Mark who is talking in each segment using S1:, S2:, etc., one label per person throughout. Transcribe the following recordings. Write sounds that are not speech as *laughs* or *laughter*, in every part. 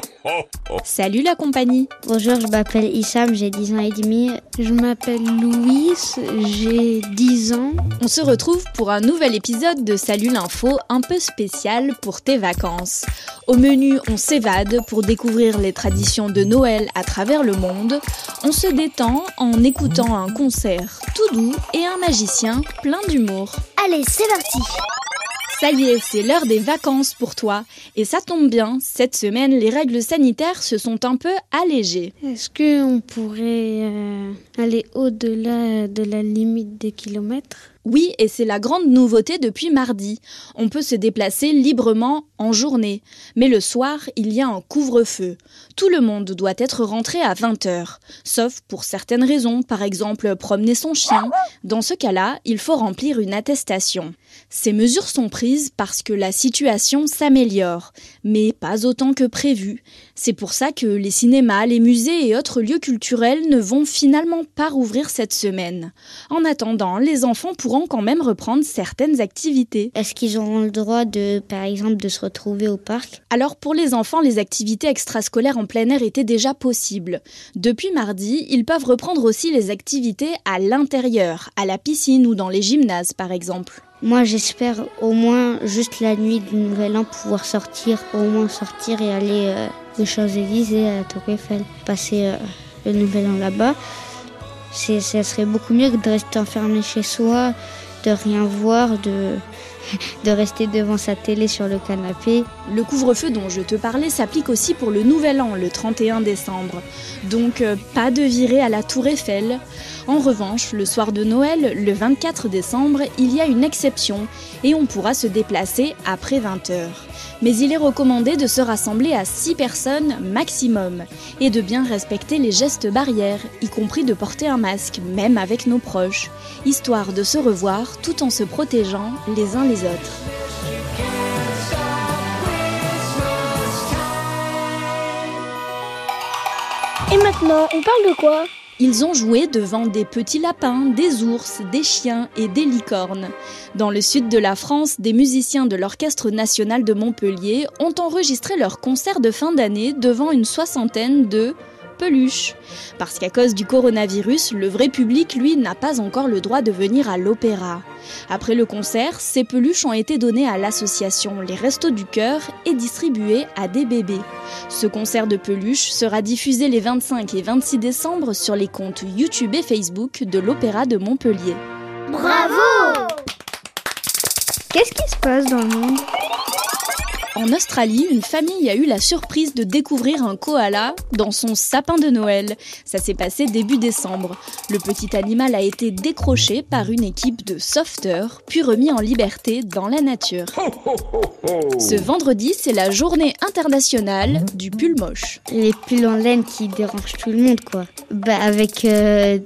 S1: *laughs* Salut la compagnie
S2: Bonjour, je m'appelle Issam, j'ai 10 ans et demi.
S3: Je m'appelle Louise, j'ai 10 ans.
S1: On se retrouve pour un nouvel épisode de Salut l'info un peu spécial pour tes vacances. Au menu, on s'évade pour découvrir les traditions de Noël à travers le monde. On se détend en écoutant un concert tout doux et un magicien plein d'humour.
S4: Allez, c'est parti
S1: ça y est, c'est l'heure des vacances pour toi. Et ça tombe bien, cette semaine, les règles sanitaires se sont un peu allégées.
S3: Est-ce qu'on pourrait euh, aller au-delà de la limite des kilomètres?
S1: Oui, et c'est la grande nouveauté depuis mardi. On peut se déplacer librement en journée. Mais le soir, il y a un couvre-feu. Tout le monde doit être rentré à 20h. Sauf pour certaines raisons, par exemple promener son chien. Dans ce cas-là, il faut remplir une attestation. Ces mesures sont prises parce que la situation s'améliore, mais pas autant que prévu. C'est pour ça que les cinémas, les musées et autres lieux culturels ne vont finalement pas rouvrir cette semaine. En attendant, les enfants pourront quand même reprendre certaines activités.
S2: Est-ce qu'ils auront le droit de, par exemple, de se retrouver au parc?
S1: Alors pour les enfants, les activités extrascolaires en plein air étaient déjà possibles. Depuis mardi, ils peuvent reprendre aussi les activités à l'intérieur, à la piscine ou dans les gymnases par exemple.
S2: Moi, j'espère au moins juste la nuit du Nouvel An pouvoir sortir, au moins sortir et aller euh, aux Champs-Élysées, à la Tour Eiffel, passer euh, le Nouvel An là-bas ça serait beaucoup mieux que de rester enfermé chez soi, de rien voir, de, de rester devant sa télé sur le canapé.
S1: Le couvre-feu dont je te parlais s'applique aussi pour le Nouvel An, le 31 décembre. Donc euh, pas de virer à la tour Eiffel. En revanche, le soir de Noël, le 24 décembre, il y a une exception et on pourra se déplacer après 20h. Mais il est recommandé de se rassembler à 6 personnes maximum et de bien respecter les gestes barrières, y compris de porter un masque, même avec nos proches, histoire de se revoir tout en se protégeant les uns les
S4: Et maintenant, on parle de quoi?
S1: Ils ont joué devant des petits lapins, des ours, des chiens et des licornes. Dans le sud de la France, des musiciens de l'Orchestre national de Montpellier ont enregistré leur concert de fin d'année devant une soixantaine de Parce qu'à cause du coronavirus, le vrai public, lui, n'a pas encore le droit de venir à l'opéra. Après le concert, ces peluches ont été données à l'association Les Restos du Cœur et distribuées à des bébés. Ce concert de peluches sera diffusé les 25 et 26 décembre sur les comptes YouTube et Facebook de l'Opéra de Montpellier.
S4: Bravo
S3: Qu'est-ce qui se passe dans le monde?
S1: En Australie, une famille a eu la surprise de découvrir un koala dans son sapin de Noël. Ça s'est passé début décembre. Le petit animal a été décroché par une équipe de sauveteurs, puis remis en liberté dans la nature. Ce vendredi, c'est la journée internationale du pull moche.
S2: Les pulls en laine qui dérangent tout le monde, quoi. Bah, avec euh,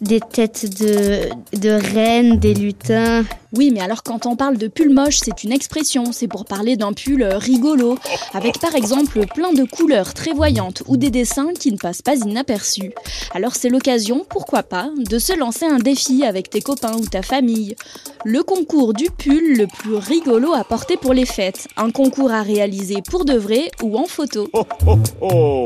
S2: des têtes de, de rennes, des lutins.
S1: Oui, mais alors quand on parle de pull moche, c'est une expression, c'est pour parler d'un pull rigolo, avec par exemple plein de couleurs très voyantes ou des dessins qui ne passent pas inaperçus. Alors c'est l'occasion, pourquoi pas, de se lancer un défi avec tes copains ou ta famille. Le concours du pull le plus rigolo à porter pour les fêtes, un concours à réaliser pour de vrai ou en photo.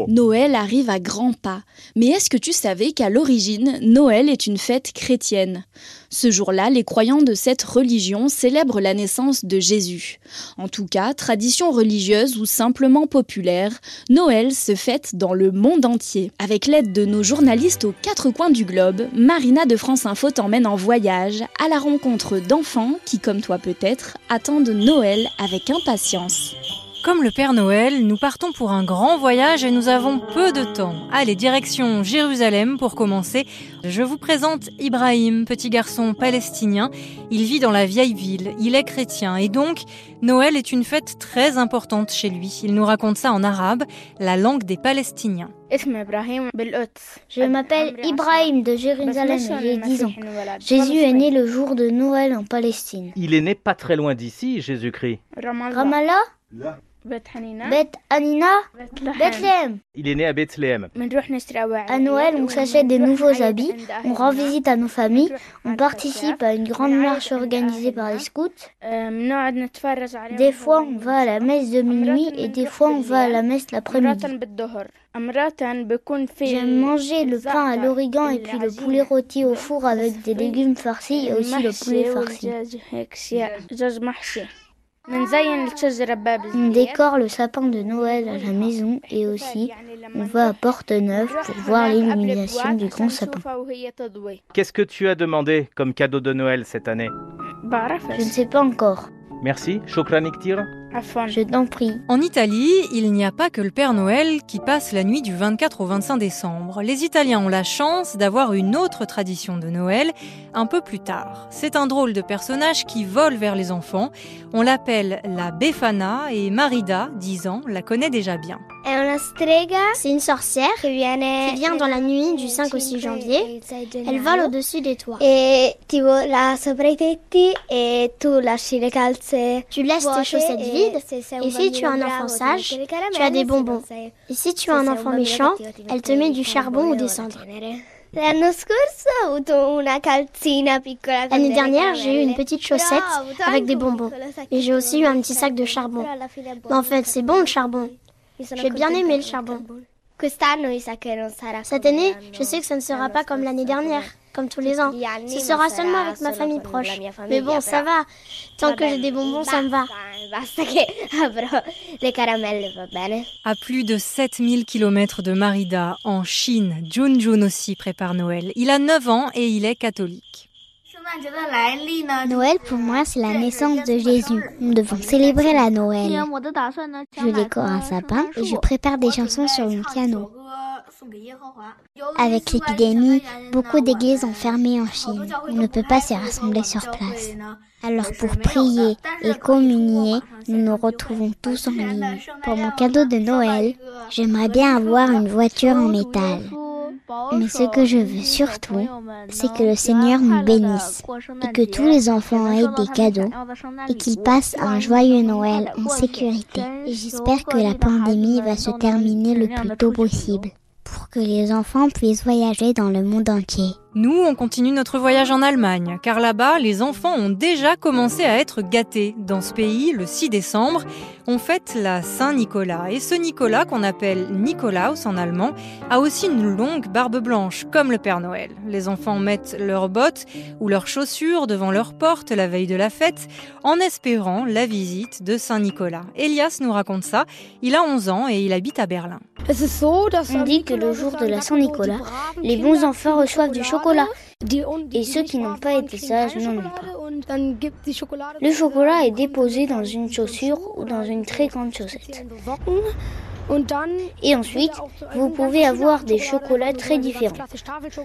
S1: Noël arrive à grands pas, mais est-ce que tu savais qu'à l'origine, Noël est une fête chrétienne ce jour-là, les croyants de cette religion célèbrent la naissance de Jésus. En tout cas, tradition religieuse ou simplement populaire, Noël se fête dans le monde entier. Avec l'aide de nos journalistes aux quatre coins du globe, Marina de France Info t'emmène en voyage à la rencontre d'enfants qui, comme toi peut-être, attendent Noël avec impatience.
S5: Comme le Père Noël, nous partons pour un grand voyage et nous avons peu de temps. Allez, direction Jérusalem pour commencer. Je vous présente Ibrahim, petit garçon palestinien. Il vit dans la vieille ville, il est chrétien et donc Noël est une fête très importante chez lui. Il nous raconte ça en arabe, la langue des Palestiniens.
S4: Je m'appelle Ibrahim de Jérusalem, j'ai 10 ans. Jésus est né le jour de Noël en Palestine.
S6: Il est né pas très loin d'ici, Jésus-Christ.
S4: Ramallah Bethléem.
S6: Il est né à Bethléem.
S4: À Noël, on s'achète des nouveaux habits, on rend visite à nos familles, on participe à une grande marche organisée par les scouts. Des fois, on va à la messe de minuit et des fois, on va à la messe l'après-midi. J'aime manger le pain à l'origan et puis le poulet rôti au four avec des légumes farcis et aussi le poulet farci. On décore le sapin de Noël à la maison et aussi on va à Porte-Neuve pour voir l'illumination du grand sapin.
S6: Qu'est-ce que tu as demandé comme cadeau de Noël cette année?
S4: Je ne sais pas encore.
S6: Merci, Shokran Iktir.
S4: Je t'en prie.
S5: En Italie, il n'y a pas que le Père Noël qui passe la nuit du 24 au 25 décembre. Les Italiens ont la chance d'avoir une autre tradition de Noël un peu plus tard. C'est un drôle de personnage qui vole vers les enfants. On l'appelle la Befana et Marida, 10 ans, la connaît déjà bien.
S7: C'est une sorcière qui vient dans la nuit du 5 au 6 janvier. Elle vole au-dessus des toits.
S8: Et tu la sopra i tetti tu lasci le calze
S7: Tu laisses tes chaussettes vides et si tu as un enfant sage, tu as des bonbons. Et si tu as un enfant méchant, elle te met du charbon ou des cendres. L'année dernière, j'ai eu une petite chaussette avec des bonbons. Et j'ai aussi eu un petit sac de charbon. Mais en fait, c'est bon le charbon. J'ai bien aimé le charbon. Cette année, je sais que ça ne sera pas comme l'année dernière, comme tous les ans. Ce sera seulement avec ma famille proche. Mais bon, ça va. Tant que j'ai des bonbons, ça me va. *laughs*
S5: À plus de 7000 km de Marida, en Chine, Junjun aussi prépare Noël. Il a 9 ans et il est catholique.
S2: Noël pour moi c'est la naissance de Jésus. Nous devons célébrer la Noël. Je décore un sapin et je prépare des chansons sur mon piano. Avec l'épidémie, beaucoup d'églises ont fermé en Chine. On ne peut pas se rassembler sur place. Alors pour prier et communier, nous nous retrouvons tous en ligne. Pour mon cadeau de Noël, j'aimerais bien avoir une voiture en métal. Mais ce que je veux surtout, c'est que le Seigneur nous bénisse et que tous les enfants aient des cadeaux et qu'ils passent un joyeux Noël en sécurité. Et j'espère que la pandémie va se terminer le plus tôt possible pour que les enfants puissent voyager dans le monde entier.
S5: Nous, on continue notre voyage en Allemagne, car là-bas, les enfants ont déjà commencé à être gâtés. Dans ce pays, le 6 décembre, on fête la Saint-Nicolas. Et ce Nicolas, qu'on appelle Nikolaus en allemand, a aussi une longue barbe blanche, comme le Père Noël. Les enfants mettent leurs bottes ou leurs chaussures devant leur porte la veille de la fête, en espérant la visite de Saint-Nicolas. Elias nous raconte ça. Il a 11 ans et il habite à Berlin.
S4: On dit que le jour de la Saint-Nicolas, les bons enfants reçoivent du chocolat et ceux qui n'ont pas été sages n'en ont pas. Le chocolat est déposé dans une chaussure ou dans une très grande chaussette. Et ensuite, vous pouvez avoir des chocolats très différents.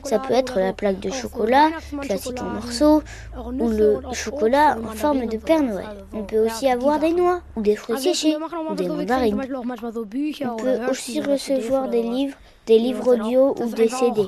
S4: Ça peut être la plaque de chocolat, classique en morceaux, ou le chocolat en forme de Père Noël. On peut aussi avoir des noix, ou des fruits séchés, ou des mandarines. On peut aussi recevoir des livres, des livres audio ou des CD.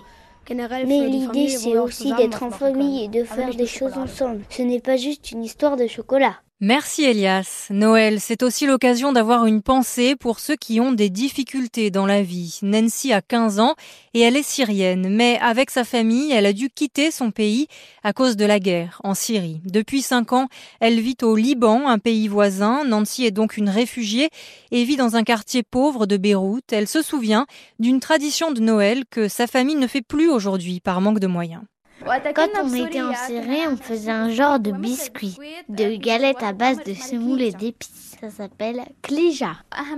S4: Mais l'idée, c'est aussi d'être en famille et de faire des choses ensemble. Ce n'est pas juste une histoire de chocolat.
S5: Merci Elias. Noël, c'est aussi l'occasion d'avoir une pensée pour ceux qui ont des difficultés dans la vie. Nancy a 15 ans et elle est syrienne, mais avec sa famille, elle a dû quitter son pays à cause de la guerre en Syrie. Depuis 5 ans, elle vit au Liban, un pays voisin. Nancy est donc une réfugiée et vit dans un quartier pauvre de Beyrouth. Elle se souvient d'une tradition de Noël que sa famille ne fait plus aujourd'hui par manque de moyens.
S2: Quand on était en Syrie, on faisait un genre de biscuit, de galettes à base de semoule et d'épices. Ça s'appelle klija.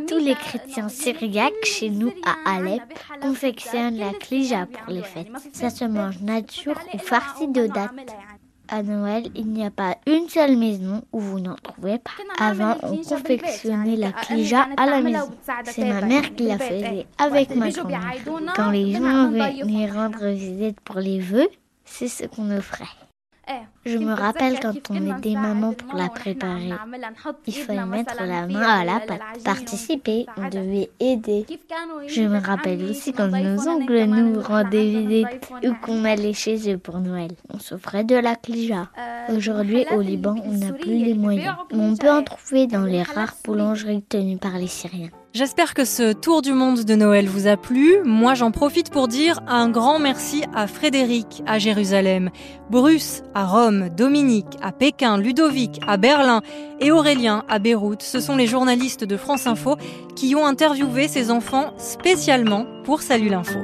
S2: Tous les chrétiens syriaques chez nous à Alep confectionnent la klija pour les fêtes. Ça se mange nature ou farci de date. À Noël, il n'y a pas une seule maison où vous n'en trouvez pas. Avant, on confectionnait la klija à la maison. C'est ma mère qui la faisait avec ma grand-mère. Quand les gens venaient rendre visite pour les vœux, c'est ce qu'on offrait. Je me rappelle quand on aidait maman pour la préparer. Il fallait mettre la main à la pâte. Participer, on devait aider. Je me rappelle aussi quand nos oncles nous rendaient visite ou qu'on allait chez eux pour Noël. On s'offrait de la clija. Aujourd'hui, au Liban, on n'a plus les moyens. Mais on peut en trouver dans les rares boulangeries tenues par les Syriens.
S5: J'espère que ce tour du monde de Noël vous a plu. Moi, j'en profite pour dire un grand merci à Frédéric à Jérusalem, Bruce à Rome, Dominique à Pékin, Ludovic à Berlin et Aurélien à Beyrouth. Ce sont les journalistes de France Info qui ont interviewé ces enfants spécialement pour Salut l'info.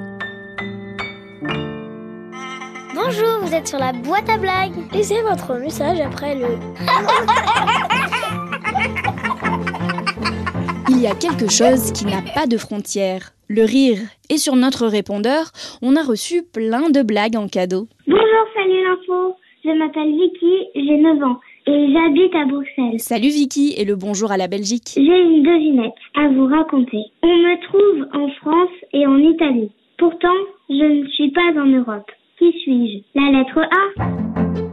S7: Bonjour, vous êtes sur la boîte à blagues. Laissez votre message après le. *laughs*
S1: Il y a quelque chose qui n'a pas de frontières, le rire. Et sur notre répondeur, on a reçu plein de blagues en cadeau.
S8: Bonjour, salut l'info. Je m'appelle Vicky, j'ai 9 ans et j'habite à Bruxelles.
S1: Salut Vicky et le bonjour à la Belgique.
S8: J'ai une devinette à vous raconter. On me trouve en France et en Italie. Pourtant, je ne suis pas en Europe. Qui suis-je? La lettre A?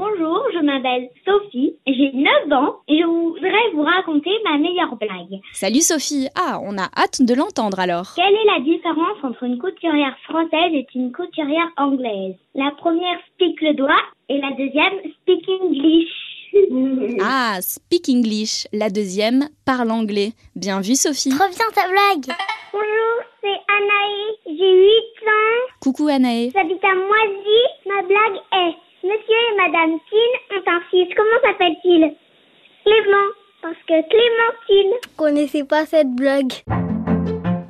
S8: Bonjour, je m'appelle Sophie, j'ai 9 ans et je voudrais vous raconter ma meilleure blague.
S1: Salut Sophie, ah, on a hâte de l'entendre alors.
S8: Quelle est la différence entre une couturière française et une couturière anglaise? La première speak le doigt et la deuxième speak English. *laughs*
S1: Ah, speak English. La deuxième parle anglais. Bien vu Sophie.
S7: Trop bien ta blague.
S8: Bonjour, c'est Anaï, j'ai 8 ans.
S1: Coucou Anaï.
S8: J'habite à Moisy. Ma blague est Monsieur et Madame Tin ont un fils. Comment s'appelle-t-il? Clément. Parce que Clémentine.
S7: Je connaissais pas cette blague?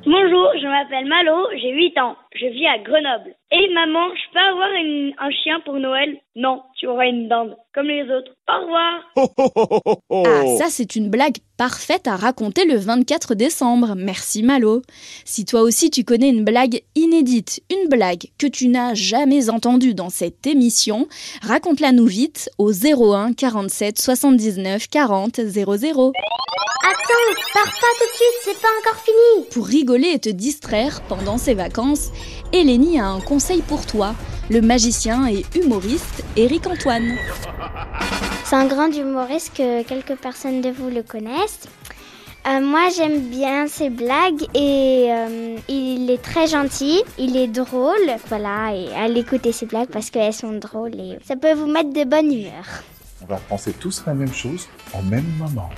S9: Bonjour, je m'appelle Malo, j'ai 8 ans. Je vis à Grenoble. Et maman, je peux avoir un chien pour Noël? Non, tu auras une dinde, comme les autres. Au revoir.
S1: ah, ça c'est une blague parfaite à raconter le 24 décembre. Merci Malo. Si toi aussi tu connais une blague inédite, une blague que tu n'as jamais entendue dans cette émission, raconte-la nous vite au 01 47 79 40 00.
S7: Attends, pars pas tout de suite, c'est pas encore fini.
S1: Pour rigoler et te distraire pendant ces vacances, Eleni a un conseil pour toi, le magicien et humoriste Éric Antoine.
S2: C'est un grand humoriste que quelques personnes de vous le connaissent. Euh, moi, j'aime bien ses blagues et euh, il est très gentil, il est drôle. Voilà, et allez écouter ses blagues parce qu'elles sont drôles et ça peut vous mettre de bonne humeur.
S10: On va penser tous la même chose en même moment.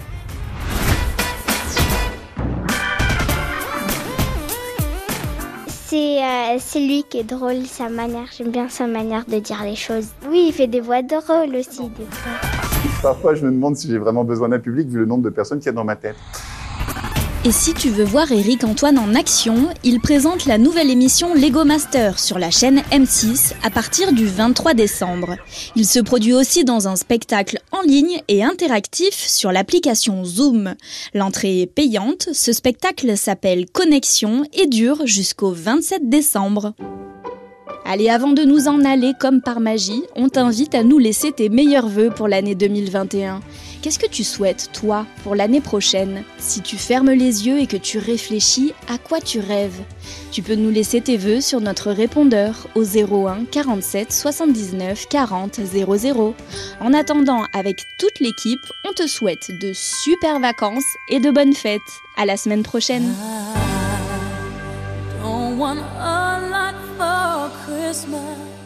S2: Euh, c'est lui qui est drôle, sa manière. J'aime bien sa manière de dire les choses. Oui, il fait des voix drôles aussi. Des
S10: Parfois, je me demande si j'ai vraiment besoin d'un public vu le nombre de personnes qu'il y a dans ma tête.
S1: Et si tu veux voir Eric Antoine en action, il présente la nouvelle émission Lego Master sur la chaîne M6 à partir du 23 décembre. Il se produit aussi dans un spectacle en ligne et interactif sur l'application Zoom. L'entrée est payante, ce spectacle s'appelle Connexion et dure jusqu'au 27 décembre. Allez, avant de nous en aller comme par magie, on t'invite à nous laisser tes meilleurs vœux pour l'année 2021. Qu'est-ce que tu souhaites, toi, pour l'année prochaine? Si tu fermes les yeux et que tu réfléchis, à quoi tu rêves? Tu peux nous laisser tes vœux sur notre répondeur au 01 47 79 40 00. En attendant, avec toute l'équipe, on te souhaite de super vacances et de bonnes fêtes. À la semaine prochaine. Christmas.